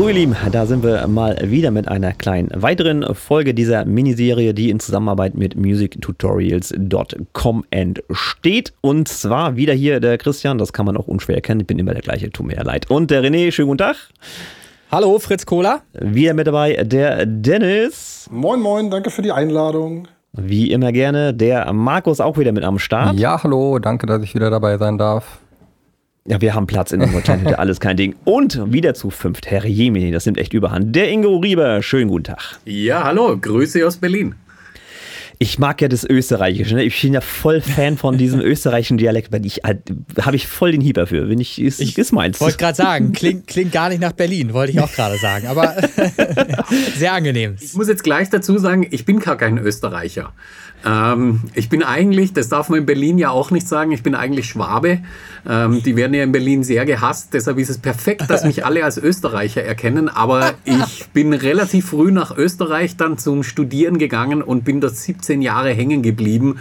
So ihr Lieben, da sind wir mal wieder mit einer kleinen weiteren Folge dieser Miniserie, die in Zusammenarbeit mit musictutorials.com entsteht. Und zwar wieder hier der Christian, das kann man auch unschwer erkennen, ich bin immer der gleiche, tut mir ja leid. Und der René, schönen guten Tag. Hallo, Fritz Kohler. Wieder mit dabei der Dennis. Moin, moin, danke für die Einladung. Wie immer gerne, der Markus auch wieder mit am Start. Ja, hallo, danke, dass ich wieder dabei sein darf. Ja, wir haben Platz in unserer kleinen Hütte, alles kein Ding. Und wieder zu fünft, Herr Jemini, das nimmt echt überhand. Der Ingo Rieber, schönen guten Tag. Ja, hallo, Grüße aus Berlin. Ich mag ja das Österreichische. Ne? Ich bin ja voll Fan von diesem österreichischen Dialekt. Ich äh, habe ich voll den Hieber für. Wenn ich, ist, ich ist meins. Wollte gerade sagen, klingt, klingt gar nicht nach Berlin, wollte ich auch gerade sagen. Aber sehr angenehm. Ich muss jetzt gleich dazu sagen, ich bin gar kein Österreicher. Ähm, ich bin eigentlich, das darf man in Berlin ja auch nicht sagen, ich bin eigentlich Schwabe. Ähm, die werden ja in Berlin sehr gehasst, deshalb ist es perfekt, dass mich alle als Österreicher erkennen. Aber ich bin relativ früh nach Österreich dann zum Studieren gegangen und bin dort 17 Jahre hängen geblieben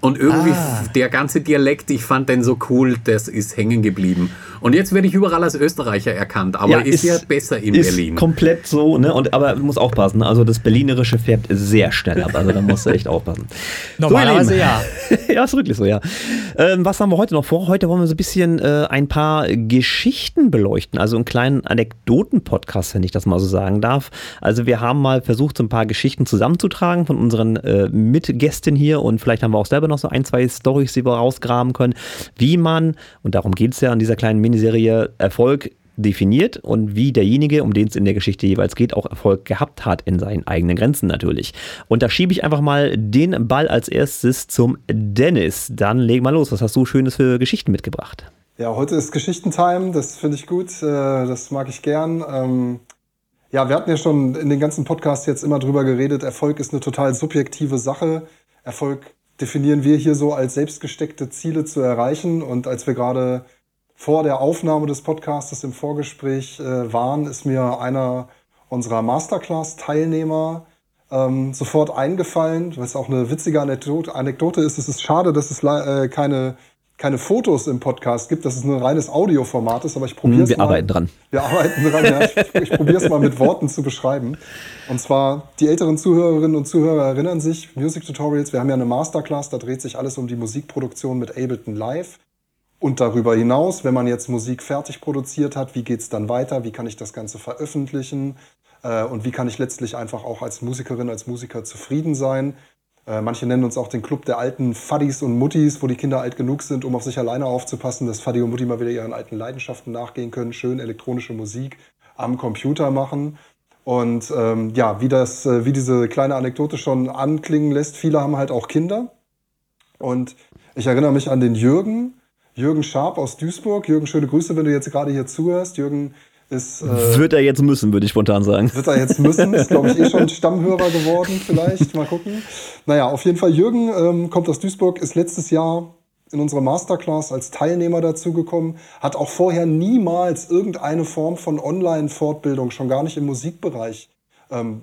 und irgendwie ah. der ganze Dialekt, ich fand den so cool, das ist hängen geblieben. Und jetzt werde ich überall als Österreicher erkannt, aber ja, ist, ist, ja besser in ist Berlin. Komplett so, ne? Und aber muss aufpassen. Also das Berlinerische färbt sehr schnell ab. Also da musst du echt aufpassen. Normalerweise so, ja. ja, ist wirklich so, ja. Ähm, was haben wir heute noch vor? Heute wollen wir so ein bisschen äh, ein paar Geschichten beleuchten. Also einen kleinen Anekdoten-Podcast, wenn ich das mal so sagen darf. Also wir haben mal versucht, so ein paar Geschichten zusammenzutragen von unseren äh, Mitgästen hier und vielleicht haben wir auch selber noch so ein, zwei Storys, die wir rausgraben können, wie man, und darum geht es ja in dieser kleinen Miniserie, Erfolg definiert und wie derjenige, um den es in der Geschichte jeweils geht, auch Erfolg gehabt hat in seinen eigenen Grenzen natürlich. Und da schiebe ich einfach mal den Ball als erstes zum Dennis. Dann leg mal los. Was hast du Schönes für Geschichten mitgebracht? Ja, heute ist Geschichtentime. Das finde ich gut. Äh, das mag ich gern. Ähm, ja, wir hatten ja schon in den ganzen Podcasts jetzt immer drüber geredet. Erfolg ist eine total subjektive Sache. Erfolg definieren wir hier so als selbstgesteckte Ziele zu erreichen. Und als wir gerade vor der Aufnahme des Podcasts im Vorgespräch äh, waren, ist mir einer unserer Masterclass-Teilnehmer ähm, sofort eingefallen, was auch eine witzige Anekdote, ist. Es ist schade, dass es äh, keine keine Fotos im Podcast gibt, dass es nur ein reines Audioformat ist, aber ich probiere es Wir mal. arbeiten dran. Wir arbeiten dran, ja. Ich, ich probiere es mal mit Worten zu beschreiben. Und zwar, die älteren Zuhörerinnen und Zuhörer erinnern sich, Music Tutorials, wir haben ja eine Masterclass, da dreht sich alles um die Musikproduktion mit Ableton Live. Und darüber hinaus, wenn man jetzt Musik fertig produziert hat, wie geht es dann weiter? Wie kann ich das Ganze veröffentlichen? Äh, und wie kann ich letztlich einfach auch als Musikerin, als Musiker zufrieden sein? Äh, manche nennen uns auch den Club der alten Faddis und Muttis, wo die Kinder alt genug sind, um auf sich alleine aufzupassen, dass Faddi und Mutti mal wieder ihren alten Leidenschaften nachgehen können, schön elektronische Musik am Computer machen. Und ähm, ja, wie, das, äh, wie diese kleine Anekdote schon anklingen lässt, viele haben halt auch Kinder. Und ich erinnere mich an den Jürgen, Jürgen Scharp aus Duisburg. Jürgen, schöne Grüße, wenn du jetzt gerade hier zuhörst. Jürgen ist, äh, wird er jetzt müssen, würde ich spontan sagen. Wird er jetzt müssen, ist glaube ich eh schon Stammhörer geworden, vielleicht, mal gucken. Naja, auf jeden Fall, Jürgen ähm, kommt aus Duisburg, ist letztes Jahr in unserer Masterclass als Teilnehmer dazugekommen, hat auch vorher niemals irgendeine Form von Online-Fortbildung, schon gar nicht im Musikbereich, ähm,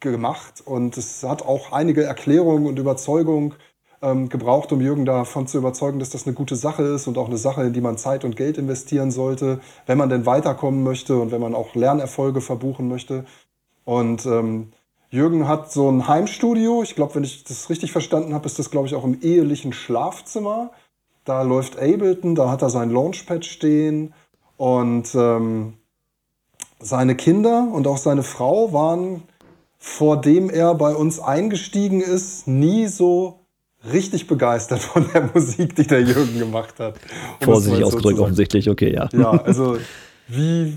gemacht. Und es hat auch einige Erklärungen und Überzeugungen ähm, gebraucht, um Jürgen davon zu überzeugen, dass das eine gute Sache ist und auch eine Sache, in die man Zeit und Geld investieren sollte, wenn man denn weiterkommen möchte und wenn man auch Lernerfolge verbuchen möchte. Und ähm, Jürgen hat so ein Heimstudio. Ich glaube, wenn ich das richtig verstanden habe, ist das, glaube ich, auch im ehelichen Schlafzimmer. Da läuft Ableton, da hat er sein Launchpad stehen. Und ähm, seine Kinder und auch seine Frau waren, vor dem er bei uns eingestiegen ist, nie so richtig begeistert von der Musik, die der Jürgen gemacht hat. Um Vorsichtig ausgedrückt, so offensichtlich, okay, ja. Ja, also wie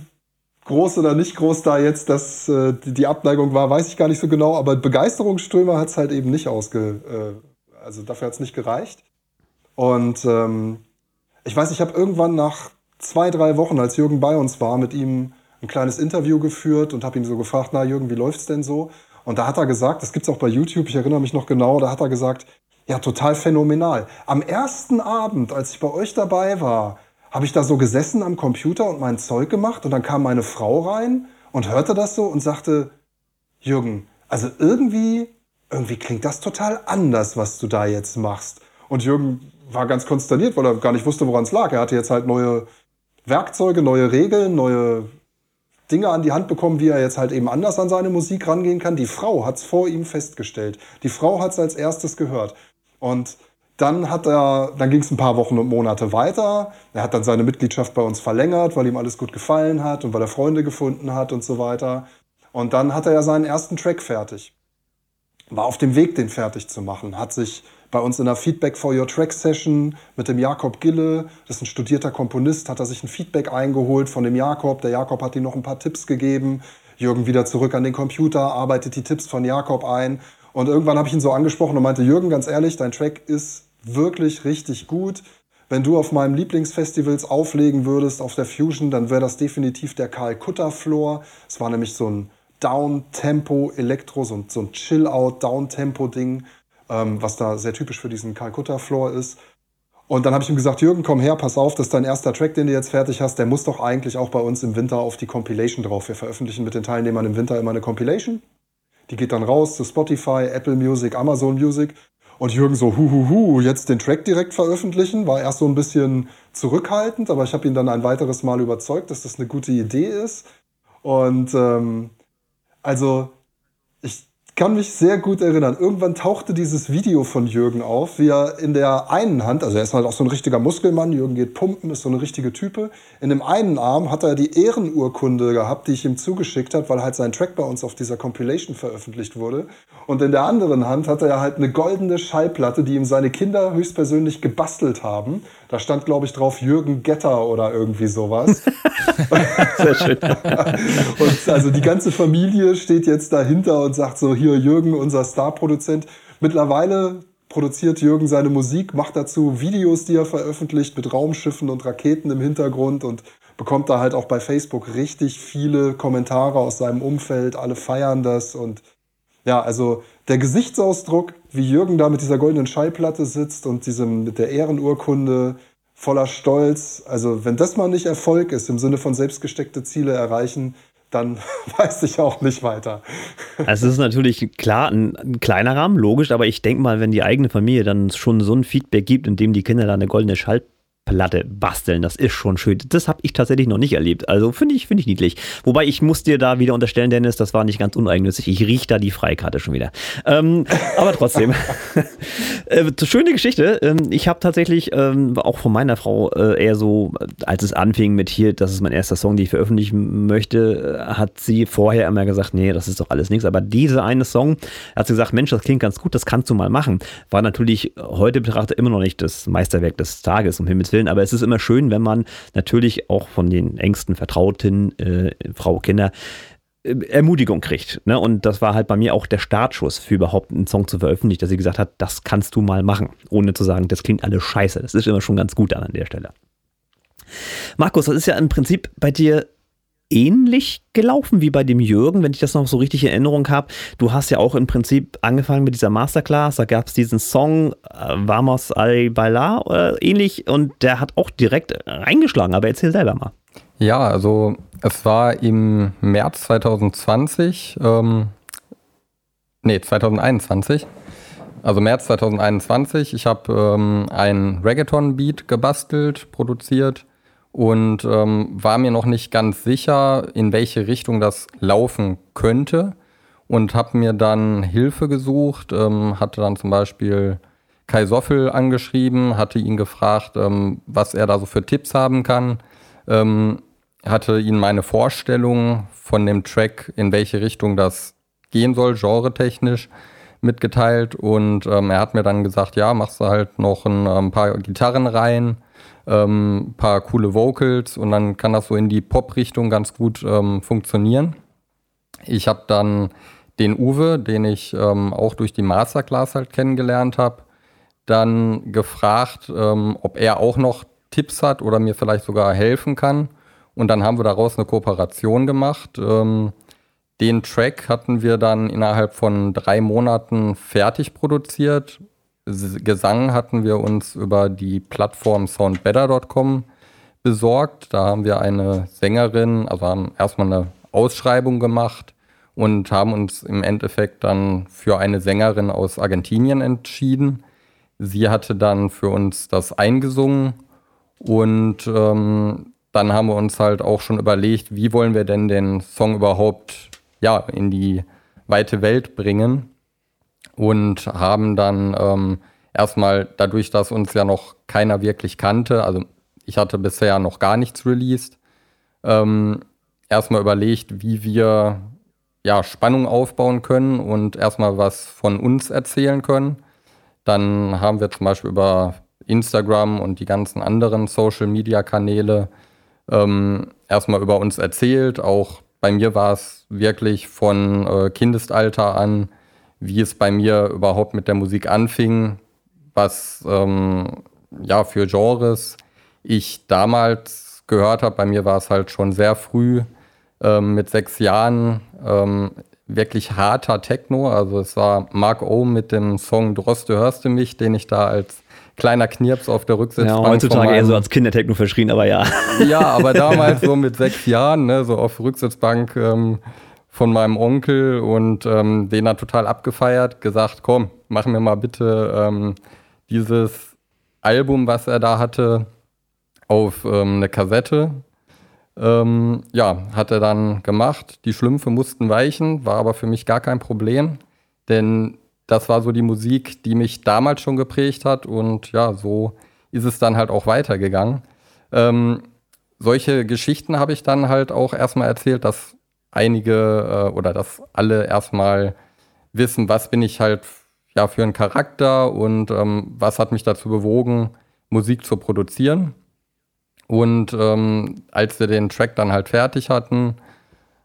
groß oder nicht groß da jetzt das, äh, die Abneigung war, weiß ich gar nicht so genau, aber Begeisterungsströme hat es halt eben nicht ausge... Äh, also dafür hat es nicht gereicht. Und ähm, ich weiß, ich habe irgendwann nach zwei, drei Wochen, als Jürgen bei uns war, mit ihm ein kleines Interview geführt und habe ihn so gefragt, na Jürgen, wie läuft's denn so? Und da hat er gesagt, das gibt's auch bei YouTube, ich erinnere mich noch genau, da hat er gesagt, ja, total phänomenal. Am ersten Abend, als ich bei euch dabei war, habe ich da so gesessen am Computer und mein Zeug gemacht und dann kam meine Frau rein und hörte das so und sagte, Jürgen, also irgendwie, irgendwie klingt das total anders, was du da jetzt machst. Und Jürgen war ganz konsterniert, weil er gar nicht wusste, woran es lag. Er hatte jetzt halt neue Werkzeuge, neue Regeln, neue Dinge an die Hand bekommen, wie er jetzt halt eben anders an seine Musik rangehen kann. Die Frau hat es vor ihm festgestellt. Die Frau hat es als erstes gehört. Und dann hat er, dann ging es ein paar Wochen und Monate weiter. Er hat dann seine Mitgliedschaft bei uns verlängert, weil ihm alles gut gefallen hat und weil er Freunde gefunden hat und so weiter. Und dann hat er ja seinen ersten Track fertig. War auf dem Weg, den fertig zu machen. Hat sich bei uns in der Feedback for Your Track Session mit dem Jakob Gille, das ist ein studierter Komponist, hat er sich ein Feedback eingeholt von dem Jakob. Der Jakob hat ihm noch ein paar Tipps gegeben. Jürgen wieder zurück an den Computer, arbeitet die Tipps von Jakob ein. Und irgendwann habe ich ihn so angesprochen und meinte, Jürgen, ganz ehrlich, dein Track ist wirklich richtig gut. Wenn du auf meinem Lieblingsfestivals auflegen würdest auf der Fusion, dann wäre das definitiv der Karl Kutter Floor. Es war nämlich so ein Down-Tempo-Elektro, so ein, so ein Chill-Out-Down-Tempo-Ding, ähm, was da sehr typisch für diesen Karl Kutter Floor ist. Und dann habe ich ihm gesagt, Jürgen, komm her, pass auf, das ist dein erster Track, den du jetzt fertig hast. Der muss doch eigentlich auch bei uns im Winter auf die Compilation drauf. Wir veröffentlichen mit den Teilnehmern im Winter immer eine Compilation. Die geht dann raus zu Spotify, Apple Music, Amazon Music. Und Jürgen so, huhuhu, jetzt den Track direkt veröffentlichen, war erst so ein bisschen zurückhaltend, aber ich habe ihn dann ein weiteres Mal überzeugt, dass das eine gute Idee ist. Und ähm, also kann mich sehr gut erinnern. Irgendwann tauchte dieses Video von Jürgen auf, wie er in der einen Hand, also er ist halt auch so ein richtiger Muskelmann, Jürgen geht pumpen, ist so eine richtige Type. In dem einen Arm hat er die Ehrenurkunde gehabt, die ich ihm zugeschickt habe, weil halt sein Track bei uns auf dieser Compilation veröffentlicht wurde. Und in der anderen Hand hatte er halt eine goldene Schallplatte, die ihm seine Kinder höchstpersönlich gebastelt haben. Da stand, glaube ich, drauf Jürgen Getter oder irgendwie sowas. Sehr schön. und also die ganze Familie steht jetzt dahinter und sagt so, hier Jürgen, unser Starproduzent. Mittlerweile produziert Jürgen seine Musik, macht dazu Videos, die er veröffentlicht mit Raumschiffen und Raketen im Hintergrund und bekommt da halt auch bei Facebook richtig viele Kommentare aus seinem Umfeld. Alle feiern das und ja, also der Gesichtsausdruck, wie Jürgen da mit dieser goldenen Schallplatte sitzt und diesem mit der Ehrenurkunde voller Stolz, also wenn das mal nicht Erfolg ist im Sinne von selbstgesteckte Ziele erreichen, dann weiß ich auch nicht weiter. Also es ist natürlich klar ein, ein, kleiner Rahmen, logisch, aber ich denke mal, wenn die eigene Familie dann schon so ein Feedback gibt, in dem die Kinder da eine goldene Schallplatte Platte basteln. Das ist schon schön. Das habe ich tatsächlich noch nicht erlebt. Also finde ich, finde ich niedlich. Wobei ich muss dir da wieder unterstellen, Dennis, das war nicht ganz uneigennützig. Ich rieche da die Freikarte schon wieder. Ähm, aber trotzdem. äh, schöne Geschichte. Ähm, ich habe tatsächlich ähm, auch von meiner Frau äh, eher so, als es anfing mit hier, das ist mein erster Song, den ich veröffentlichen möchte, äh, hat sie vorher immer gesagt, nee, das ist doch alles nichts. Aber diese eine Song, hat sie gesagt, Mensch, das klingt ganz gut, das kannst du mal machen. War natürlich heute betrachtet immer noch nicht das Meisterwerk des Tages, um Himmels Willen. Aber es ist immer schön, wenn man natürlich auch von den engsten Vertrauten, äh, Frau, Kinder, äh, Ermutigung kriegt. Ne? Und das war halt bei mir auch der Startschuss für überhaupt einen Song zu veröffentlichen, dass sie gesagt hat, das kannst du mal machen, ohne zu sagen, das klingt alles scheiße. Das ist immer schon ganz gut an der Stelle. Markus, das ist ja im Prinzip bei dir ähnlich gelaufen wie bei dem Jürgen, wenn ich das noch so richtig in Erinnerung habe. Du hast ja auch im Prinzip angefangen mit dieser Masterclass, da gab es diesen Song äh, Vamos al bailar äh, ähnlich und der hat auch direkt reingeschlagen, aber erzähl selber mal. Ja, also es war im März 2020, ähm, nee, 2021. Also März 2021. Ich habe ähm, ein Reggaeton-Beat gebastelt, produziert und ähm, war mir noch nicht ganz sicher, in welche Richtung das laufen könnte. Und habe mir dann Hilfe gesucht, ähm, hatte dann zum Beispiel Kai Soffel angeschrieben, hatte ihn gefragt, ähm, was er da so für Tipps haben kann, ähm, hatte ihn meine Vorstellung von dem Track, in welche Richtung das gehen soll, genretechnisch mitgeteilt. Und ähm, er hat mir dann gesagt, ja, machst du halt noch ein, ein paar Gitarren rein, ähm, paar coole Vocals und dann kann das so in die Pop-Richtung ganz gut ähm, funktionieren. Ich habe dann den Uwe, den ich ähm, auch durch die Masterclass halt kennengelernt habe, dann gefragt, ähm, ob er auch noch Tipps hat oder mir vielleicht sogar helfen kann. Und dann haben wir daraus eine Kooperation gemacht. Ähm, den Track hatten wir dann innerhalb von drei Monaten fertig produziert Gesang hatten wir uns über die Plattform soundbetter.com besorgt. Da haben wir eine Sängerin, also haben erstmal eine Ausschreibung gemacht und haben uns im Endeffekt dann für eine Sängerin aus Argentinien entschieden. Sie hatte dann für uns das eingesungen und ähm, dann haben wir uns halt auch schon überlegt, wie wollen wir denn den Song überhaupt ja, in die weite Welt bringen und haben dann ähm, erstmal dadurch, dass uns ja noch keiner wirklich kannte, also ich hatte bisher noch gar nichts released, ähm, erstmal überlegt, wie wir ja, Spannung aufbauen können und erstmal was von uns erzählen können. Dann haben wir zum Beispiel über Instagram und die ganzen anderen Social-Media-Kanäle ähm, erstmal über uns erzählt. Auch bei mir war es wirklich von äh, Kindesalter an, wie es bei mir überhaupt mit der Musik anfing, was ähm, ja für Genres ich damals gehört habe. Bei mir war es halt schon sehr früh ähm, mit sechs Jahren ähm, wirklich harter Techno. Also es war Mark O mit dem Song Droste hörst du mich, den ich da als kleiner Knirps auf der Rücksitzbank. Ja, heutzutage eher so als Kindertechno verschrien, aber ja. Ja, aber damals so mit sechs Jahren, ne, so auf Rücksitzbank ähm, von meinem Onkel und ähm, den hat total abgefeiert, gesagt, komm, mach mir mal bitte ähm, dieses Album, was er da hatte, auf ähm, eine Kassette. Ähm, ja, hat er dann gemacht. Die Schlümpfe mussten weichen, war aber für mich gar kein Problem, denn das war so die Musik, die mich damals schon geprägt hat und ja, so ist es dann halt auch weitergegangen. Ähm, solche Geschichten habe ich dann halt auch erstmal erzählt, dass einige äh, oder dass alle erstmal wissen, was bin ich halt ja für ein Charakter und ähm, was hat mich dazu bewogen, Musik zu produzieren. Und ähm, als wir den Track dann halt fertig hatten,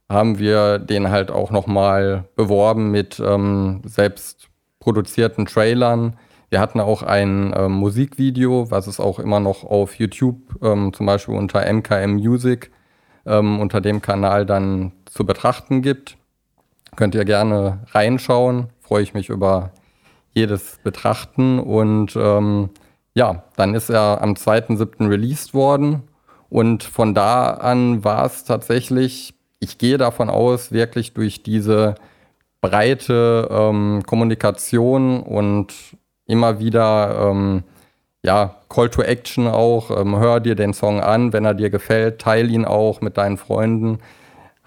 haben wir den halt auch nochmal beworben mit ähm, selbst produzierten Trailern. Wir hatten auch ein ähm, Musikvideo, was es auch immer noch auf YouTube, ähm, zum Beispiel unter MKM Music, ähm, unter dem Kanal dann zu betrachten gibt. Könnt ihr gerne reinschauen. Freue ich mich über jedes Betrachten. Und ähm, ja, dann ist er am 2.7. released worden. Und von da an war es tatsächlich, ich gehe davon aus, wirklich durch diese breite ähm, Kommunikation und immer wieder ähm, ja, Call to Action auch. Ähm, hör dir den Song an, wenn er dir gefällt, teil ihn auch mit deinen Freunden.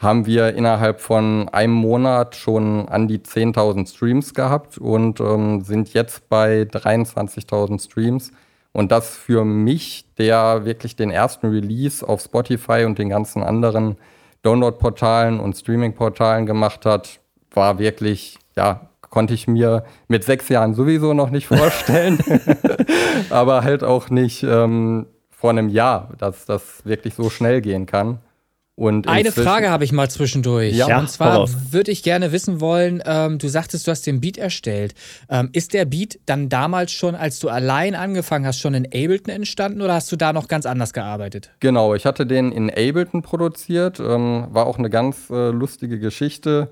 Haben wir innerhalb von einem Monat schon an die 10.000 Streams gehabt und ähm, sind jetzt bei 23.000 Streams. Und das für mich, der wirklich den ersten Release auf Spotify und den ganzen anderen Download-Portalen und Streaming-Portalen gemacht hat, war wirklich, ja, konnte ich mir mit sechs Jahren sowieso noch nicht vorstellen, aber halt auch nicht ähm, vor einem Jahr, dass das wirklich so schnell gehen kann. Und Eine Frage habe ich mal zwischendurch. Ja, und zwar würde ich gerne wissen wollen, ähm, du sagtest, du hast den Beat erstellt. Ähm, ist der Beat dann damals schon, als du allein angefangen hast, schon in Ableton entstanden oder hast du da noch ganz anders gearbeitet? Genau, ich hatte den in Ableton produziert. Ähm, war auch eine ganz äh, lustige Geschichte.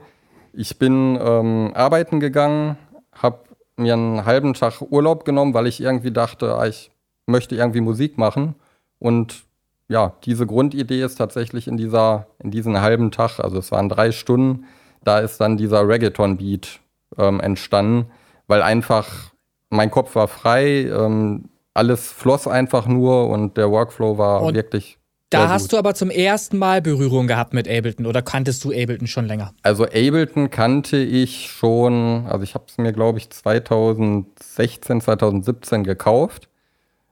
Ich bin ähm, arbeiten gegangen, habe mir einen halben Tag Urlaub genommen, weil ich irgendwie dachte, ah, ich möchte irgendwie Musik machen. Und ja, diese Grundidee ist tatsächlich in dieser, in diesem halben Tag, also es waren drei Stunden, da ist dann dieser Reggaeton-Beat ähm, entstanden, weil einfach mein Kopf war frei, ähm, alles floss einfach nur und der Workflow war und wirklich da hast du aber zum ersten Mal Berührung gehabt mit Ableton oder kanntest du Ableton schon länger? Also Ableton kannte ich schon, also ich habe es mir glaube ich 2016, 2017 gekauft.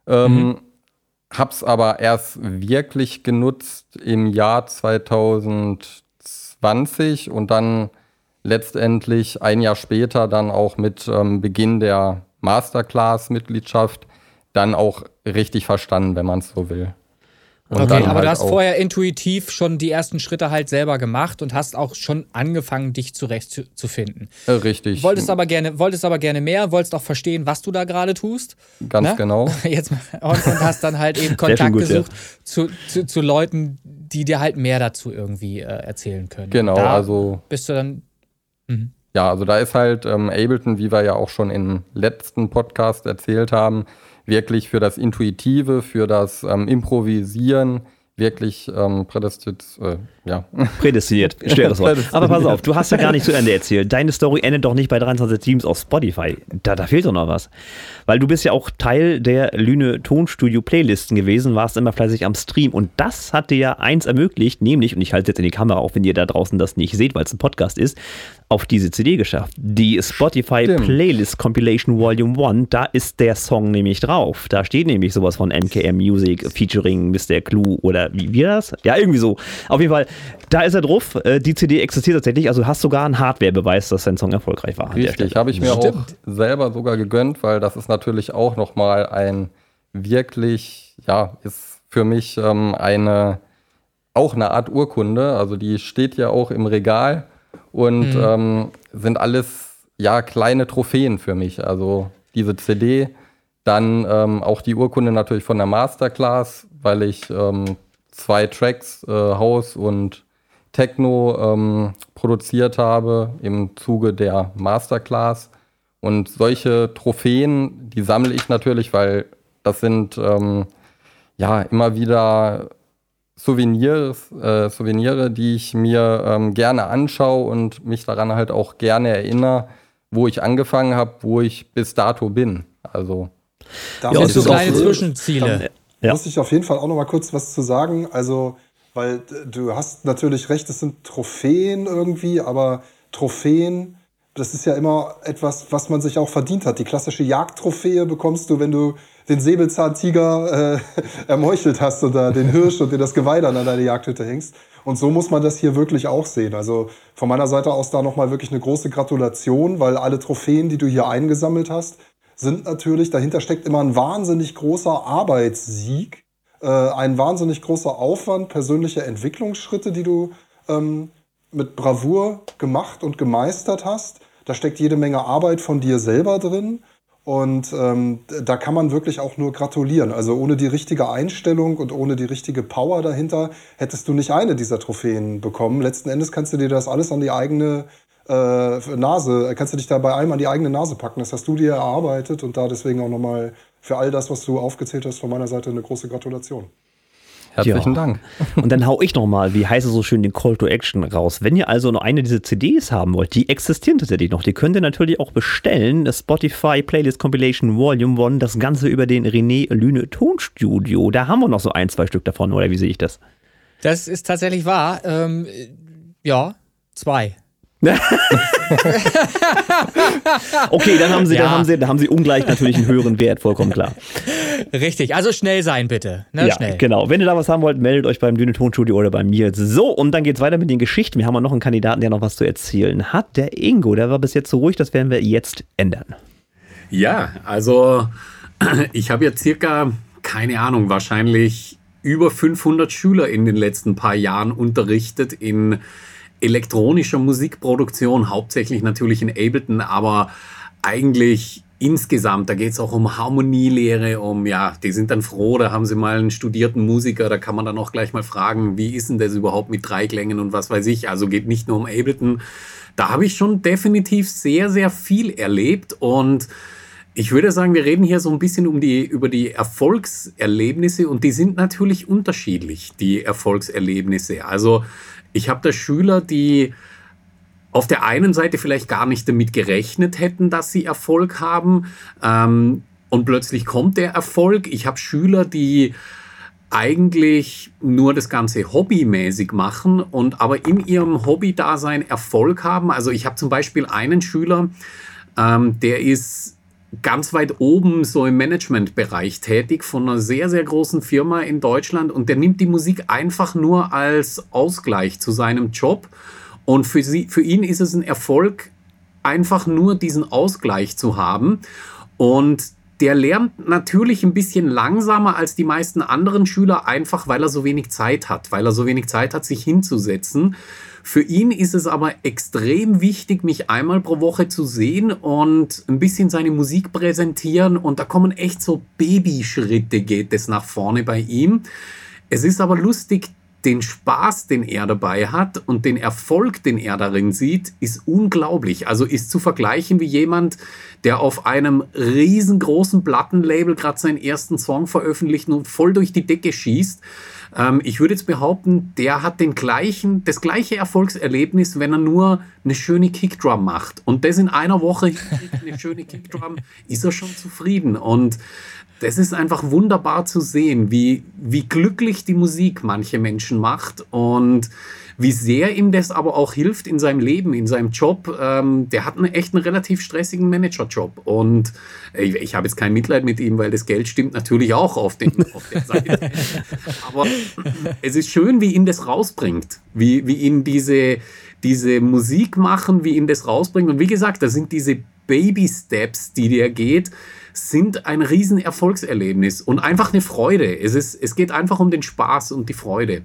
Ähm, mhm. Hab's aber erst wirklich genutzt im Jahr 2020 und dann letztendlich ein Jahr später dann auch mit ähm, Beginn der Masterclass-Mitgliedschaft dann auch richtig verstanden, wenn man es so will. Und okay, aber halt du hast vorher intuitiv schon die ersten Schritte halt selber gemacht und hast auch schon angefangen, dich zurechtzufinden. Äh, richtig. Wolltest aber gerne, wolltest aber gerne mehr, wolltest auch verstehen, was du da gerade tust. Ganz ne? genau. Jetzt, und, und, hast dann halt eben Kontakt gut, gesucht ja. zu, zu, zu, Leuten, die dir halt mehr dazu irgendwie äh, erzählen können. Genau, da also. Bist du dann. Mhm. Ja, also da ist halt ähm, Ableton, wie wir ja auch schon im letzten Podcast erzählt haben, wirklich für das Intuitive, für das ähm, Improvisieren wirklich ähm, prädestiniert, äh, ja. Prädestiniert, schweres Wort. Aber pass auf, du hast ja gar nicht zu Ende erzählt. Deine Story endet doch nicht bei 23 Teams auf Spotify. Da, da fehlt doch noch was. Weil du bist ja auch Teil der Lüne Tonstudio Playlisten gewesen, warst immer fleißig am Stream und das hat dir ja eins ermöglicht, nämlich, und ich halte jetzt in die Kamera auf, wenn ihr da draußen das nicht seht, weil es ein Podcast ist, auf diese CD geschafft. Die Spotify Stimmt. Playlist Compilation Volume 1, da ist der Song nämlich drauf. Da steht nämlich sowas von MKM Music featuring Mr. Clue oder wie wie das? Ja, irgendwie so. Auf jeden Fall, da ist er drauf. Äh, Die CD existiert tatsächlich. Also du hast sogar einen Hardware-Beweis, dass dein Song erfolgreich war. Richtig, habe ich mir Stimmt. auch selber sogar gegönnt, weil das ist natürlich auch nochmal ein wirklich, ja, ist für mich ähm, eine, auch eine Art Urkunde. Also die steht ja auch im Regal und ähm, sind alles, ja, kleine Trophäen für mich. Also diese CD, dann ähm, auch die Urkunde natürlich von der Masterclass, weil ich ähm, zwei Tracks, äh, House und Techno ähm, produziert habe im Zuge der Masterclass. Und solche Trophäen, die sammle ich natürlich, weil das sind ähm, ja immer wieder Souvenirs, äh, Souvenire, die ich mir ähm, gerne anschaue und mich daran halt auch gerne erinnere, wo ich angefangen habe, wo ich bis dato bin. Also Da Ja, muss es so kleine Zwischenziele. Ja. Muss ich auf jeden Fall auch noch mal kurz was zu sagen. Also, weil d- du hast natürlich recht, es sind Trophäen irgendwie, aber Trophäen, das ist ja immer etwas, was man sich auch verdient hat. Die klassische Jagdtrophäe bekommst du, wenn du den Säbelzahntiger äh, ermeuchelt hast oder den Hirsch und dir das Geweih dann an deine Jagdhütte hängst. Und so muss man das hier wirklich auch sehen. Also von meiner Seite aus da nochmal wirklich eine große Gratulation, weil alle Trophäen, die du hier eingesammelt hast, sind natürlich, dahinter steckt immer ein wahnsinnig großer Arbeitssieg, äh, ein wahnsinnig großer Aufwand, persönliche Entwicklungsschritte, die du ähm, mit Bravour gemacht und gemeistert hast. Da steckt jede Menge Arbeit von dir selber drin. Und ähm, da kann man wirklich auch nur gratulieren. Also ohne die richtige Einstellung und ohne die richtige Power dahinter hättest du nicht eine dieser Trophäen bekommen. Letzten Endes kannst du dir das alles an die eigene äh, Nase, kannst du dich da bei allem an die eigene Nase packen. Das hast du dir erarbeitet und da deswegen auch nochmal für all das, was du aufgezählt hast, von meiner Seite eine große Gratulation. herzlichen Ja. Dank. Und dann hau ich nochmal, wie heißt es so schön, den Call to Action raus. Wenn ihr also noch eine dieser CDs haben wollt, die existieren tatsächlich noch, die könnt ihr natürlich auch bestellen. Das Spotify Playlist Compilation Volume 1, das Ganze über den René Lüne Tonstudio. Da haben wir noch so ein, zwei Stück davon, oder wie sehe ich das? Das ist tatsächlich wahr. Ähm, äh, ja, zwei. Okay, dann haben sie, Ja. dann haben sie, dann haben sie ungleich natürlich einen höheren Wert, vollkommen klar. Richtig. Also schnell sein, bitte. Ne, ja, schnell. genau. Wenn ihr da was haben wollt, meldet euch beim Dünne Tonstudio oder bei mir. So, und dann geht's weiter mit den Geschichten. Wir haben auch noch einen Kandidaten, der noch was zu erzählen hat. Der Ingo, der war bis jetzt so ruhig, das werden wir jetzt ändern. Ja, also ich habe ja circa, keine Ahnung, wahrscheinlich über 500 Schüler in den letzten paar Jahren unterrichtet in elektronischer Musikproduktion, hauptsächlich natürlich in Ableton, aber eigentlich insgesamt, da geht es auch um Harmonielehre, um, ja, die sind dann froh, da haben sie mal einen studierten Musiker, da kann man dann auch gleich mal fragen, wie ist denn das überhaupt mit Dreiklängen und was weiß ich, also geht nicht nur um Ableton. Da habe ich schon definitiv sehr, sehr viel erlebt und ich würde sagen, wir reden hier so ein bisschen um die, über die Erfolgserlebnisse und die sind natürlich unterschiedlich, die Erfolgserlebnisse. Also ich habe da Schüler, die auf der einen Seite vielleicht gar nicht damit gerechnet hätten, dass sie Erfolg haben ähm, und plötzlich kommt der Erfolg. Ich habe Schüler, die eigentlich nur das Ganze hobbymäßig machen und aber in ihrem Hobby-Dasein Erfolg haben. Also ich habe zum Beispiel einen Schüler, ähm, der ist ganz weit oben so im Managementbereich tätig von einer sehr, sehr großen Firma in Deutschland und der nimmt die Musik einfach nur als Ausgleich zu seinem Job. Und für, sie, für ihn ist es ein Erfolg, einfach nur diesen Ausgleich zu haben. Und der lernt natürlich ein bisschen langsamer als die meisten anderen Schüler, einfach weil er so wenig Zeit hat, weil er so wenig Zeit hat, sich hinzusetzen. Für ihn ist es aber extrem wichtig, mich einmal pro Woche zu sehen und ein bisschen seine Musik präsentieren. Und da kommen echt so Babyschritte, geht es nach vorne bei ihm. Es ist aber lustig, den Spaß, den er dabei hat und den Erfolg, den er darin sieht, ist unglaublich. Also ist zu vergleichen wie jemand, der auf einem riesengroßen Plattenlabel gerade seinen ersten Song veröffentlicht und voll durch die Decke schießt. Ähm, ich würde jetzt behaupten, der hat den gleichen, das gleiche Erfolgserlebnis, wenn er nur eine schöne Kickdrum macht. Und das in einer Woche eine schöne Kickdrum, ist er schon zufrieden. Und das ist einfach wunderbar zu sehen, wie, wie glücklich die Musik manche Menschen macht und wie sehr ihm das aber auch hilft in seinem Leben, in seinem Job. Ähm, der hat einen echt einen relativ stressigen Managerjob und ich, ich habe jetzt kein Mitleid mit ihm, weil das Geld stimmt natürlich auch auf, den, auf der Seite. aber es ist schön, wie ihn das rausbringt, wie, wie ihn diese, diese Musik machen, wie ihn das rausbringt. Und wie gesagt, das sind diese Baby Steps, die der geht sind ein riesen Erfolgserlebnis und einfach eine Freude. Es, ist, es geht einfach um den Spaß und die Freude.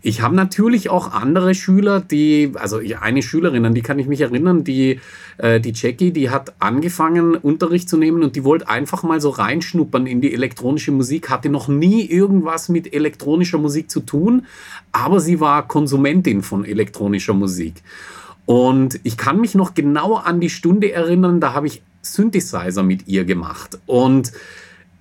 Ich habe natürlich auch andere Schüler, die, also eine Schülerin, an die kann ich mich erinnern, die, äh, die Jackie, die hat angefangen, Unterricht zu nehmen und die wollte einfach mal so reinschnuppern in die elektronische Musik, hatte noch nie irgendwas mit elektronischer Musik zu tun, aber sie war Konsumentin von elektronischer Musik. Und ich kann mich noch genau an die Stunde erinnern, da habe ich Synthesizer mit ihr gemacht. Und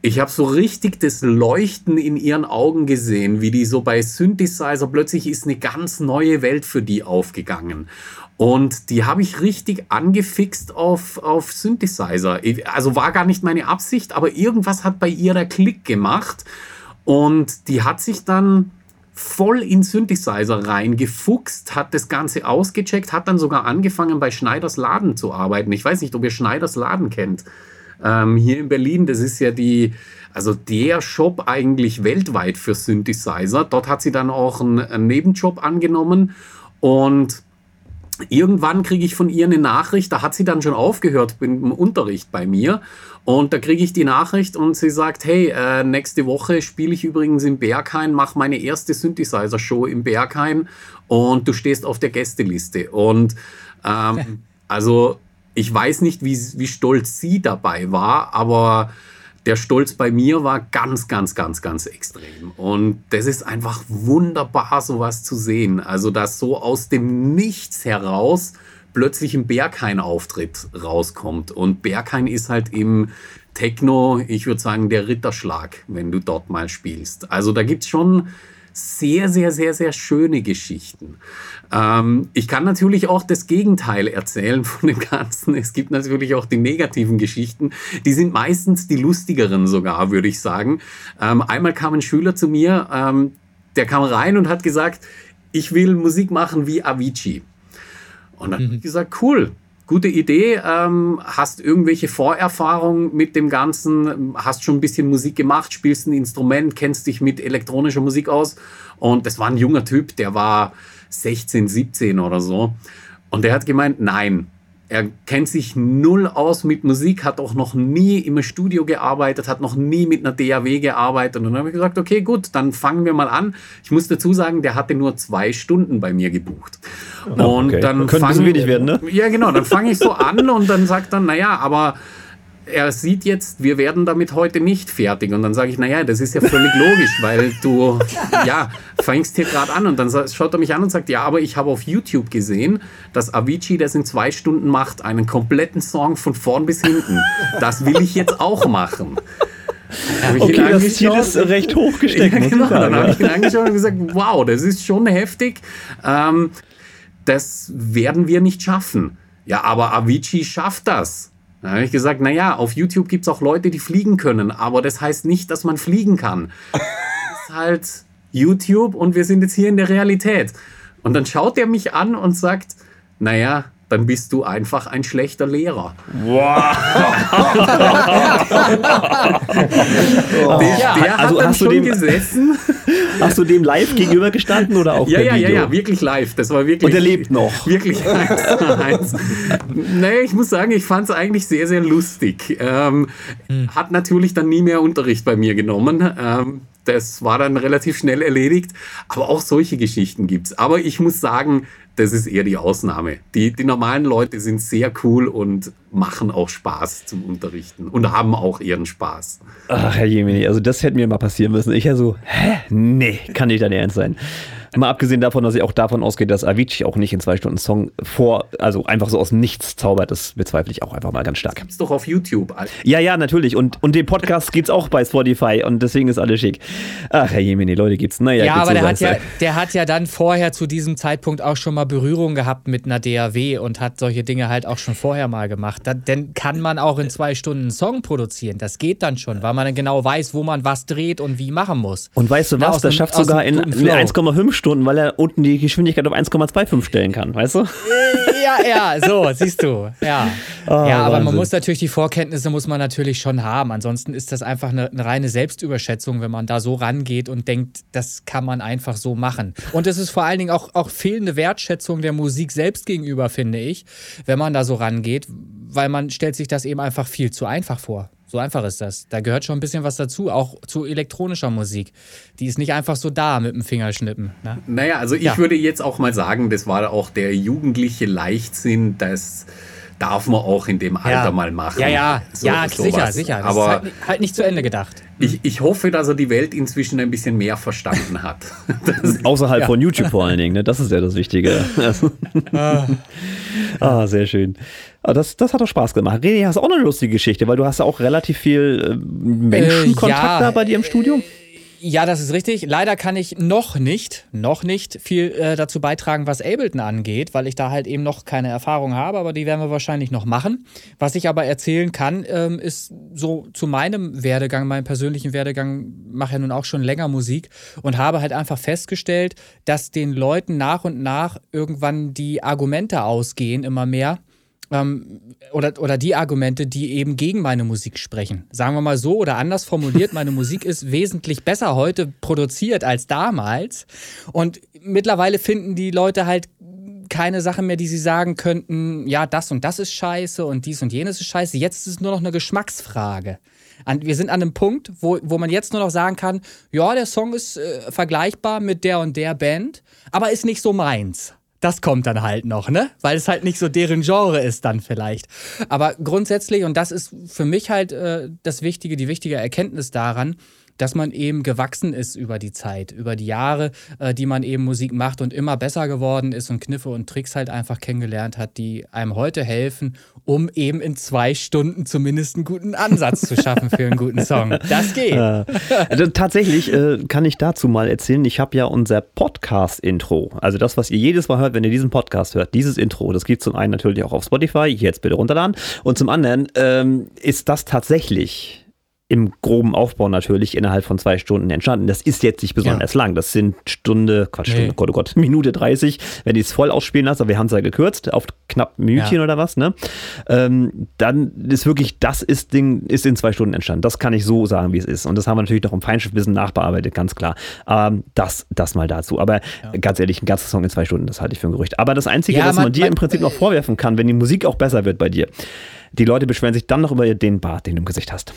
ich habe so richtig das Leuchten in ihren Augen gesehen, wie die so bei Synthesizer plötzlich ist eine ganz neue Welt für die aufgegangen. Und die habe ich richtig angefixt auf, auf Synthesizer. Also war gar nicht meine Absicht, aber irgendwas hat bei ihr der Klick gemacht. Und die hat sich dann voll in Synthesizer reingefuchst, hat das Ganze ausgecheckt, hat dann sogar angefangen bei Schneiders Laden zu arbeiten. Ich weiß nicht, ob ihr Schneiders Laden kennt. Ähm, hier in Berlin, das ist ja die, also der Shop eigentlich weltweit für Synthesizer. Dort hat sie dann auch einen, einen Nebenjob angenommen und irgendwann kriege ich von ihr eine Nachricht, da hat sie dann schon aufgehört mit dem Unterricht bei mir. Und da kriege ich die Nachricht und sie sagt, hey, äh, nächste Woche spiele ich übrigens im Berghain, mache meine erste Synthesizer-Show im Berghain und du stehst auf der Gästeliste. Und ähm, also ich weiß nicht, wie, wie stolz sie dabei war, aber der Stolz bei mir war ganz, ganz, ganz, ganz extrem. Und das ist einfach wunderbar, sowas zu sehen. Also, dass so aus dem Nichts heraus plötzlich ein Berghain-Auftritt rauskommt. Und Berghain ist halt im Techno, ich würde sagen, der Ritterschlag, wenn du dort mal spielst. Also, da gibt es schon sehr, sehr, sehr, sehr schöne Geschichten. Ähm, ich kann natürlich auch das Gegenteil erzählen von dem Ganzen. Es gibt natürlich auch die negativen Geschichten. Die sind meistens die lustigeren sogar, würde ich sagen. Ähm, einmal kam ein Schüler zu mir, ähm, der kam rein und hat gesagt, ich will Musik machen wie Avicii. Und dann mhm. habe ich gesagt, cool, gute Idee. Ähm, hast irgendwelche Vorerfahrungen mit dem Ganzen? Hast schon ein bisschen Musik gemacht? Spielst ein Instrument? Kennst dich mit elektronischer Musik aus? Und das war ein junger Typ, der war 16, 17 oder so. Und der hat gemeint, nein, er kennt sich null aus mit Musik, hat auch noch nie im Studio gearbeitet, hat noch nie mit einer DAW gearbeitet. Und dann habe ich gesagt, okay, gut, dann fangen wir mal an. Ich muss dazu sagen, der hatte nur zwei Stunden bei mir gebucht. Und okay. dann könnte ein wenig werden, ne? Ja, genau. Dann fange ich so an und dann sagt er, naja, aber er sieht jetzt, wir werden damit heute nicht fertig. Und dann sage ich, naja, das ist ja völlig logisch, weil du, ja, fängst hier gerade an. Und dann schaut er mich an und sagt, ja, aber ich habe auf YouTube gesehen, dass Avicii das in zwei Stunden macht, einen kompletten Song von vorn bis hinten. Das will ich jetzt auch machen. okay, das Ziel ist recht hoch gesteckt. Ja, genau. Dann habe ich ihn angeschaut und gesagt, wow, das ist schon heftig. Ähm, das werden wir nicht schaffen. Ja, aber Avicii schafft das. Da habe ich gesagt, naja, auf YouTube gibt es auch Leute, die fliegen können, aber das heißt nicht, dass man fliegen kann. Das ist halt YouTube und wir sind jetzt hier in der Realität. Und dann schaut er mich an und sagt, naja, dann bist du einfach ein schlechter Lehrer. Wow. der, der also hat dann schon dem, gesessen. Hast du dem live gegenüber gestanden oder auch ja, per ja, Video? Ja, ja, wirklich live. Das war wirklich. Und er lebt noch. Wirklich eins eins. naja, ich muss sagen, ich fand es eigentlich sehr, sehr lustig. Ähm, hm. Hat natürlich dann nie mehr Unterricht bei mir genommen. Ähm, das war dann relativ schnell erledigt. Aber auch solche Geschichten gibt es. Aber ich muss sagen, das ist eher die Ausnahme. Die, die normalen Leute sind sehr cool und machen auch Spaß zum Unterrichten und haben auch ihren Spaß. Ach, Herr Jemini, also das hätte mir mal passieren müssen. Ich ja so, hä? Nee, kann nicht dein Ernst sein. Mal abgesehen davon, dass ich auch davon ausgehe, dass Avicii auch nicht in zwei Stunden Song vor, also einfach so aus Nichts zaubert, das bezweifle ich auch einfach mal ganz stark. Das gibt's doch auf YouTube. Ja, ja, natürlich. Und, und den Podcast gibt's auch bei Spotify und deswegen ist alles schick. Ach, Herr Jemini, Leute gibt's. Naja, ja, aber der hat ja, der hat ja dann vorher zu diesem Zeitpunkt auch schon mal Berührung gehabt mit einer DAW und hat solche Dinge halt auch schon vorher mal gemacht. Da, denn kann man auch in zwei Stunden einen Song produzieren. Das geht dann schon, weil man dann genau weiß, wo man was dreht und wie machen muss. Und weißt du was, das schafft sogar in, in 1,5 Stunden, weil er unten die Geschwindigkeit auf 1,25 stellen kann, weißt du? Ja, ja, so, siehst du. Ja, oh, ja aber Wahnsinn. man muss natürlich die Vorkenntnisse muss man natürlich schon haben. Ansonsten ist das einfach eine, eine reine Selbstüberschätzung, wenn man da so rangeht und denkt, das kann man einfach so machen. Und es ist vor allen Dingen auch, auch fehlende Wertschätzung der Musik selbst gegenüber, finde ich, wenn man da so rangeht, weil man stellt sich das eben einfach viel zu einfach vor. So einfach ist das. Da gehört schon ein bisschen was dazu, auch zu elektronischer Musik. Die ist nicht einfach so da mit dem Fingerschnippen. Ne? Naja, also ich ja. würde jetzt auch mal sagen, das war auch der jugendliche Leichtsinn, das darf man auch in dem Alter ja. mal machen. Ja, ja, so, ja, sicher, sicher. Das Aber ist halt, halt, nicht zu Ende gedacht. Ich, ich hoffe, dass er die Welt inzwischen ein bisschen mehr verstanden hat. Außerhalb ja. von YouTube vor allen Dingen, ne? das ist ja das Wichtige. ah. ah, sehr schön. Aber das, das hat doch Spaß gemacht. René, hast auch eine lustige Geschichte, weil du hast ja auch relativ viel äh, Menschenkontakt äh, ja, da bei dir im Studium. Ja, das ist richtig. Leider kann ich noch nicht, noch nicht viel äh, dazu beitragen, was Ableton angeht, weil ich da halt eben noch keine Erfahrung habe, aber die werden wir wahrscheinlich noch machen. Was ich aber erzählen kann, ähm, ist so zu meinem Werdegang, meinem persönlichen Werdegang, mache ja nun auch schon länger Musik und habe halt einfach festgestellt, dass den Leuten nach und nach irgendwann die Argumente ausgehen, immer mehr ähm, oder, oder die Argumente, die eben gegen meine Musik sprechen. Sagen wir mal so oder anders formuliert, meine Musik ist wesentlich besser heute produziert als damals. Und mittlerweile finden die Leute halt keine Sache mehr, die sie sagen könnten, ja, das und das ist scheiße und dies und jenes ist scheiße. Jetzt ist es nur noch eine Geschmacksfrage. wir sind an einem Punkt, wo, wo man jetzt nur noch sagen kann, ja, der Song ist äh, vergleichbar mit der und der Band, aber ist nicht so meins. Das kommt dann halt noch, ne? Weil es halt nicht so deren Genre ist dann vielleicht. Aber grundsätzlich, und das ist für mich halt äh, das Wichtige, die wichtige Erkenntnis daran, dass man eben gewachsen ist über die Zeit, über die Jahre, äh, die man eben Musik macht und immer besser geworden ist und Kniffe und Tricks halt einfach kennengelernt hat, die einem heute helfen, um eben in zwei Stunden zumindest einen guten Ansatz zu schaffen für einen guten Song. Das geht. Also, tatsächlich äh, kann ich dazu mal erzählen, ich habe ja unser Podcast-Intro, also das, was ihr jedes Mal hört, wenn ihr diesen Podcast hört, dieses Intro, das gibt zum einen natürlich auch auf Spotify, jetzt bitte runterladen, und zum anderen ähm, ist das tatsächlich im groben Aufbau natürlich innerhalb von zwei Stunden entstanden. Das ist jetzt nicht besonders ja. lang. Das sind Stunde, Quatsch, Stunde, nee. Gott, oh Gott, Minute 30, wenn ich es voll ausspielen lasse, aber wir haben es ja gekürzt auf knapp ein Minütchen ja. oder was, ne? Ähm, dann ist wirklich, das ist Ding, ist in zwei Stunden entstanden. Das kann ich so sagen, wie es ist. Und das haben wir natürlich noch im Feinschriftwissen nachbearbeitet, ganz klar. Ähm, das, das mal dazu. Aber ja. ganz ehrlich, ein ganzer Song in zwei Stunden, das halte ich für ein Gerücht. Aber das Einzige, was man, man dir man, im Prinzip noch vorwerfen kann, wenn die Musik auch besser wird bei dir, die Leute beschweren sich dann noch über den Bart, den du im Gesicht hast.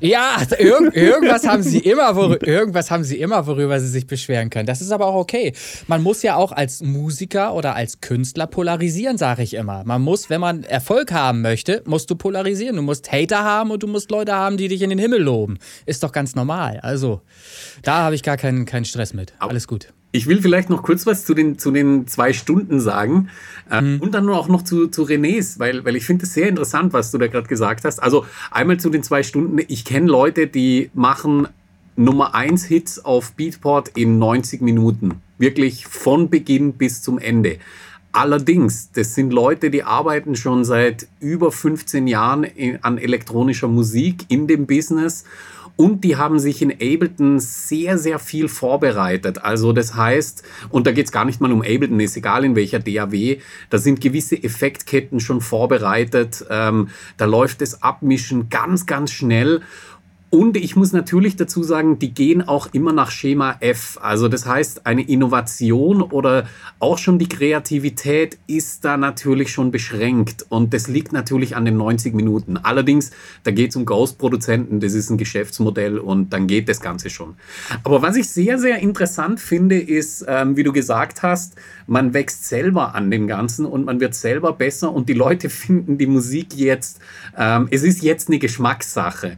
Ja, also irg irgendwas haben sie immer, irgendwas haben sie immer, worüber sie sich beschweren können. Das ist aber auch okay. Man muss ja auch als Musiker oder als Künstler polarisieren, sage ich immer. Man muss, wenn man Erfolg haben möchte, musst du polarisieren. Du musst Hater haben und du musst Leute haben, die dich in den Himmel loben. Ist doch ganz normal. Also, da habe ich gar keinen, keinen Stress mit. Alles gut. Ich will vielleicht noch kurz was zu den, zu den zwei Stunden sagen äh, mhm. und dann auch noch zu, zu Renés, weil, weil ich finde es sehr interessant, was du da gerade gesagt hast. Also einmal zu den zwei Stunden. Ich kenne Leute, die machen Nummer 1 Hits auf Beatport in 90 Minuten. Wirklich von Beginn bis zum Ende. Allerdings, das sind Leute, die arbeiten schon seit über 15 Jahren in, an elektronischer Musik in dem Business und die haben sich in Ableton sehr, sehr viel vorbereitet. Also das heißt, und da geht es gar nicht mal um Ableton, ist egal in welcher DAW, da sind gewisse Effektketten schon vorbereitet. Ähm, da läuft das Abmischen ganz, ganz schnell. Und ich muss natürlich dazu sagen, die gehen auch immer nach Schema F. Also das heißt, eine Innovation oder auch schon die Kreativität ist da natürlich schon beschränkt. Und das liegt natürlich an den 90 Minuten. Allerdings, da geht es um Großproduzenten, das ist ein Geschäftsmodell und dann geht das Ganze schon. Aber was ich sehr, sehr interessant finde, ist, ähm, wie du gesagt hast, man wächst selber an dem Ganzen und man wird selber besser und die Leute finden die Musik jetzt, ähm, es ist jetzt eine Geschmackssache.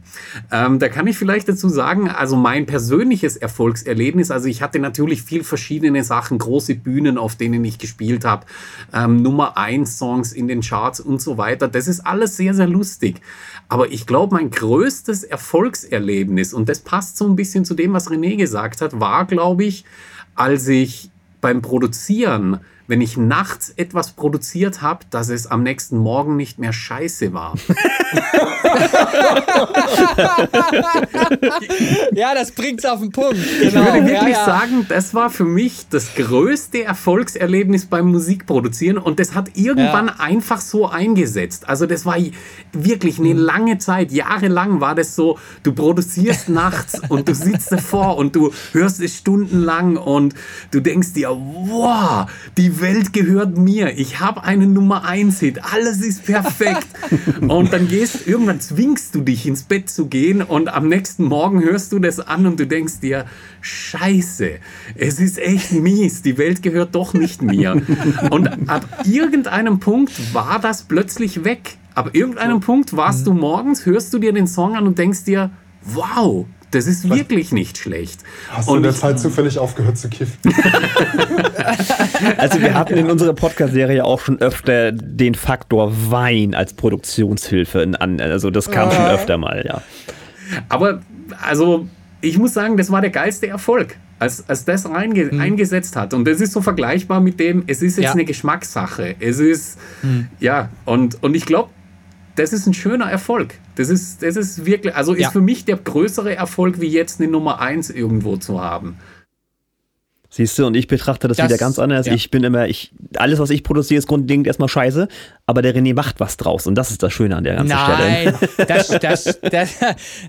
Ähm, da kann ich vielleicht dazu sagen, also mein persönliches Erfolgserlebnis, also ich hatte natürlich viel verschiedene Sachen, große Bühnen, auf denen ich gespielt habe, ähm, Nummer 1 Songs in den Charts und so weiter. Das ist alles sehr, sehr lustig. Aber ich glaube, mein größtes Erfolgserlebnis, und das passt so ein bisschen zu dem, was René gesagt hat, war, glaube ich, als ich beim Produzieren wenn ich nachts etwas produziert habe, dass es am nächsten Morgen nicht mehr scheiße war. ja, das bringt's auf den Punkt. Genau. Ich würde wirklich ja, ja. sagen, das war für mich das größte Erfolgserlebnis beim Musikproduzieren und das hat irgendwann ja. einfach so eingesetzt. Also das war wirklich eine mhm. lange Zeit, jahrelang war das so, du produzierst nachts und du sitzt davor und du hörst es stundenlang und du denkst dir, wow, die Welt gehört mir. Ich habe einen Nummer 1 Hit. Alles ist perfekt. und dann gehst irgendwann zwingst du dich ins Bett zu gehen und am nächsten Morgen hörst du das an und du denkst dir, Scheiße, es ist echt mies. Die Welt gehört doch nicht mir. Und ab irgendeinem Punkt war das plötzlich weg. Ab irgendeinem Punkt warst du morgens, hörst du dir den Song an und denkst dir, wow, das ist wirklich nicht schlecht. Hast und du in der Zeit zufällig aufgehört zu kiffen? also wir hatten in unserer Podcast-Serie auch schon öfter den Faktor Wein als Produktionshilfe an. Also das kam schon öfter mal, ja. Aber also ich muss sagen, das war der geilste Erfolg als, als das reinge mhm. eingesetzt hat. Und das ist so vergleichbar mit dem, es ist jetzt ja. eine Geschmackssache. Es ist, mhm. ja, und, und ich glaube, das ist ein schöner Erfolg. Das ist, das ist wirklich, also ist ja. für mich der größere Erfolg, wie jetzt eine Nummer 1 irgendwo zu haben. Siehst du, und ich betrachte das, das wieder ganz anders. Ja. Ich bin immer, ich, alles, was ich produziere, ist grundlegend erstmal scheiße, aber der René macht was draus. Und das ist das Schöne an der ganzen Nein, Stelle. Nein, das, das, das,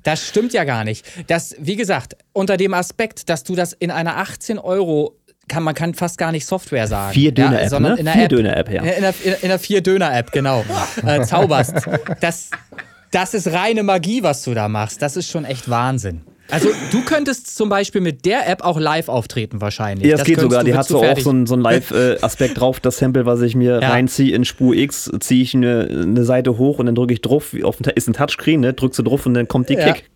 das stimmt ja gar nicht. Das, wie gesagt, unter dem Aspekt, dass du das in einer 18 Euro kann, man kann fast gar nicht Software sagen. Vier Döner-App, ja, sondern ne? in der Vier Döner-App, ja. In der, in der Vier-Döner-App, genau. äh, zauberst. Das, das ist reine Magie, was du da machst. Das ist schon echt Wahnsinn. Also du könntest zum Beispiel mit der App auch live auftreten wahrscheinlich. Ja, das, das geht sogar. Die hat so auch so einen, so einen Live-Aspekt drauf. Das Sample, was ich mir ja. reinziehe in Spur X, ziehe ich eine, eine Seite hoch und dann drücke ich drauf. Auf, ist ein Touchscreen, ne? drückst du drauf und dann kommt die ja. Kick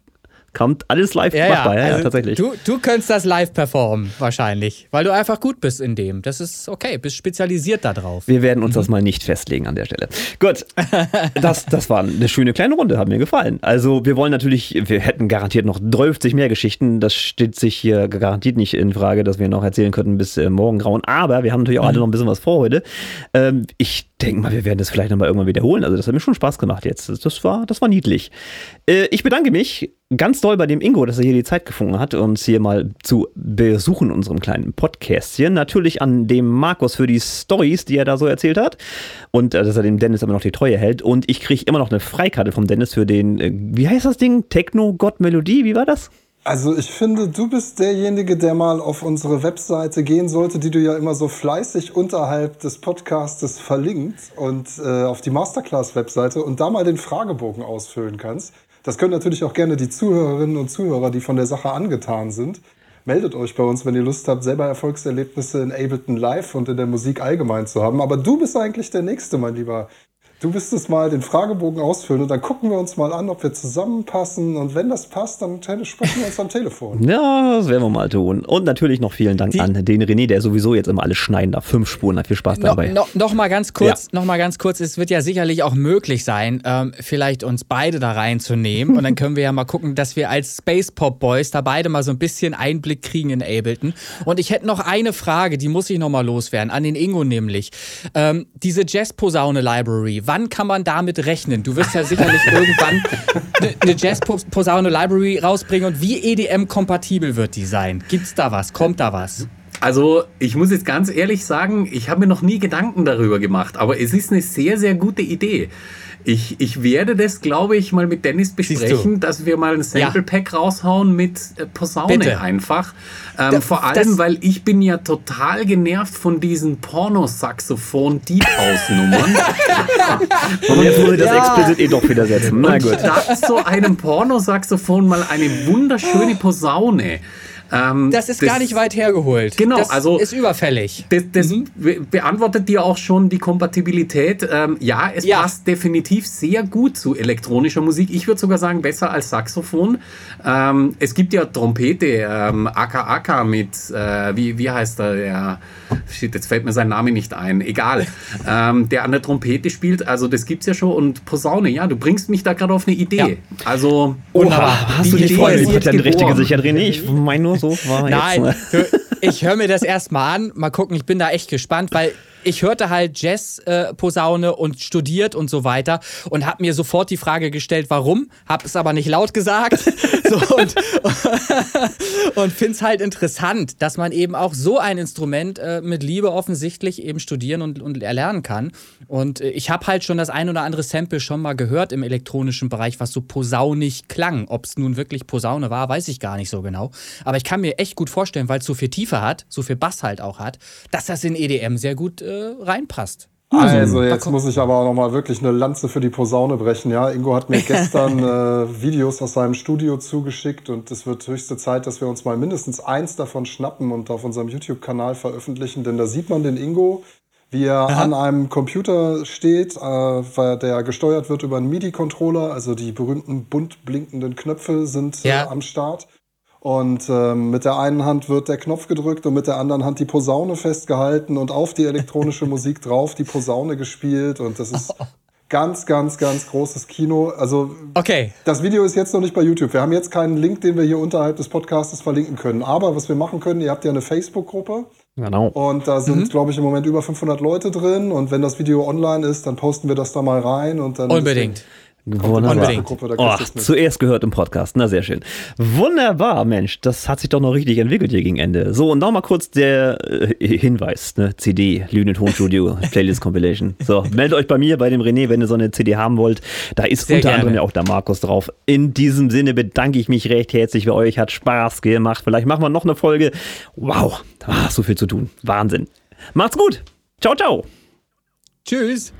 kommt alles live ja, machbar, ja, ja, also tatsächlich. Du, du könntest das live performen, wahrscheinlich, weil du einfach gut bist in dem. Das ist okay, bist spezialisiert da drauf. Wir werden uns mhm. das mal nicht festlegen an der Stelle. Gut, das, das war eine schöne kleine Runde, hat mir gefallen. Also wir wollen natürlich, wir hätten garantiert noch 30 mehr Geschichten. Das steht sich hier garantiert nicht in Frage, dass wir noch erzählen könnten bis äh, morgen grauen. Aber wir haben natürlich auch mhm. alle noch ein bisschen was vor heute. Ähm, ich denke mal, wir werden das vielleicht nochmal irgendwann wiederholen. Also das hat mir schon Spaß gemacht jetzt. Das war, das war niedlich. Äh, ich bedanke mich ganz doll bei dem Ingo, dass er hier die Zeit gefunden hat, uns hier mal zu besuchen unserem kleinen Podcastchen. Natürlich an dem Markus für die Stories, die er da so erzählt hat. Und äh, dass er dem Dennis immer noch die Treue hält. Und ich kriege immer noch eine Freikarte vom Dennis für den, äh, wie heißt das Ding? Techno-Gott-Melodie? Wie war das? Also ich finde, du bist derjenige, der mal auf unsere Webseite gehen sollte, die du ja immer so fleißig unterhalb des Podcastes verlinkt und äh, auf die Masterclass-Webseite und da mal den Fragebogen ausfüllen kannst. Das können natürlich auch gerne die Zuhörerinnen und Zuhörer, die von der Sache angetan sind. Meldet euch bei uns, wenn ihr Lust habt, selber Erfolgserlebnisse in Ableton Live und in der Musik allgemein zu haben. Aber du bist eigentlich der Nächste, mein Lieber Du wirst es mal den Fragebogen ausfüllen und dann gucken wir uns mal an, ob wir zusammenpassen. Und wenn das passt, dann sprechen wir uns am Telefon. Ja, das werden wir mal tun. Und natürlich noch vielen Dank Die an den René, der sowieso jetzt immer alles schneiden darf. Fünf Spuren, hat viel Spaß dabei. No, no, noch mal ganz kurz, ja. noch mal ganz kurz. Es wird ja sicherlich auch möglich sein, ähm, vielleicht uns beide da reinzunehmen. und dann können wir ja mal gucken, dass wir als Space Pop Boys da beide mal so ein bisschen Einblick kriegen in Ableton. Und ich hätte noch eine Frage, die muss ich noch mal loswerden, an den Ingo nämlich. Ähm, diese Jazz-Posaune Library, wann kann man damit rechnen? Du wirst ja sicherlich irgendwann eine Jazz-Posaune Library rausbringen und wie EDM-kompatibel wird die sein? Gibt's da was? Kommt da was? Also, ich muss jetzt ganz ehrlich sagen, ich habe mir noch nie Gedanken darüber gemacht, aber es ist eine sehr, sehr gute Idee. Ich, ich werde das, glaube ich, mal mit Dennis besprechen, dass wir mal ein Sample Pack ja. raushauen mit äh, Posaune Bitte. einfach. Ähm, da, vor allem, weil ich bin ja total genervt von diesen Pornosaxophon Deep House Nummern. Und jetzt muss ich das ja. explizit eh doch wieder setzen. Na gut. Und statt so einem Pornosaxophon mal eine wunderschöne Posaune Ähm, Das ist gar nicht weit hergeholt. Genau, das also- ist überfällig. Das, das be- beantwortet dir auch schon die Kompatibilität. Ähm, ja, es Ja. passt definitiv sehr gut zu elektronischer Musik. Ich würde sogar sagen, besser als Saxophon. Ähm, es gibt ja Trompete, ähm, Aka Aka mit, äh, wie, wie heißt er? Der, shit, jetzt fällt mir sein Name nicht ein. Egal. ähm, der an der Trompete spielt. Also, das gibt's ja schon. Und Posaune, ja, du bringst mich da gerade auf eine Idee. Ja. Also, Oha, hast du Folge? ist Ich hab jetzt ja eine richtige geboren. gesichert, René. Ich meine nur so, war Nein, jetzt. hör- ich höre mir das erstmal an. Mal gucken, ich bin da echt gespannt, weil ich hörte halt Jazz-Posaune und studiert und so weiter und habe mir sofort die Frage gestellt, warum, habe es aber nicht laut gesagt so, und, und finde es halt interessant, dass man eben auch so ein Instrument äh, mit Liebe offensichtlich eben studieren und, und erlernen kann. Und äh, ich habe halt schon das ein oder andere Sample schon mal gehört im elektronischen Bereich, was so posaunig klang. Ob es nun wirklich Posaune war, weiß ich gar nicht so genau. Aber ich kann mir echt gut vorstellen, weil es so viel Tiefe hat, so viel Bass halt auch hat, dass das in EDM sehr gut äh, reinpasst. Also jetzt muss ich aber auch noch mal wirklich eine Lanze für die Posaune brechen. Ja, Ingo hat mir gestern äh, Videos aus seinem Studio zugeschickt und es wird höchste Zeit, dass wir uns mal mindestens eins davon schnappen und auf unserem YouTube-Kanal veröffentlichen, denn da sieht man den Ingo, wie er an einem Computer steht, äh, weil der gesteuert wird über einen MIDI-Controller, also die berühmten bunt blinkenden Knöpfe sind äh, Ja. am Start. Und ähm, mit der einen Hand wird der Knopf gedrückt und mit der anderen Hand die Posaune festgehalten und auf die elektronische Musik drauf die Posaune gespielt. Und das ist ganz, ganz, ganz großes Kino. Also Okay. das Video ist jetzt noch nicht bei YouTube. Wir haben jetzt keinen Link, den wir hier unterhalb des Podcasts verlinken können. Aber was wir machen können, ihr habt ja eine Facebook-Gruppe Genau. und da sind, glaube ich, im Moment über 500 Leute drin. Und wenn das Video online ist, dann posten wir das da mal rein. Und dann Unbedingt. Wunderbar. Oh, zuerst gehört im Podcast. Na, sehr schön. Wunderbar, Mensch. Das hat sich doch noch richtig entwickelt hier gegen Ende. So, und noch mal kurz der äh, Hinweis, ne? CD, Lüne Tonstudio, Playlist Compilation. So, meldet euch bei mir, bei dem René, wenn ihr so eine CD haben wollt. Da ist Sehr unter gerne. anderem ja auch der Markus drauf. In diesem Sinne bedanke ich mich recht herzlich bei euch. Hat Spaß gemacht. Vielleicht machen wir noch eine Folge. Wow, ah, so viel zu tun. Wahnsinn. Macht's gut. Ciao, ciao. Tschüss.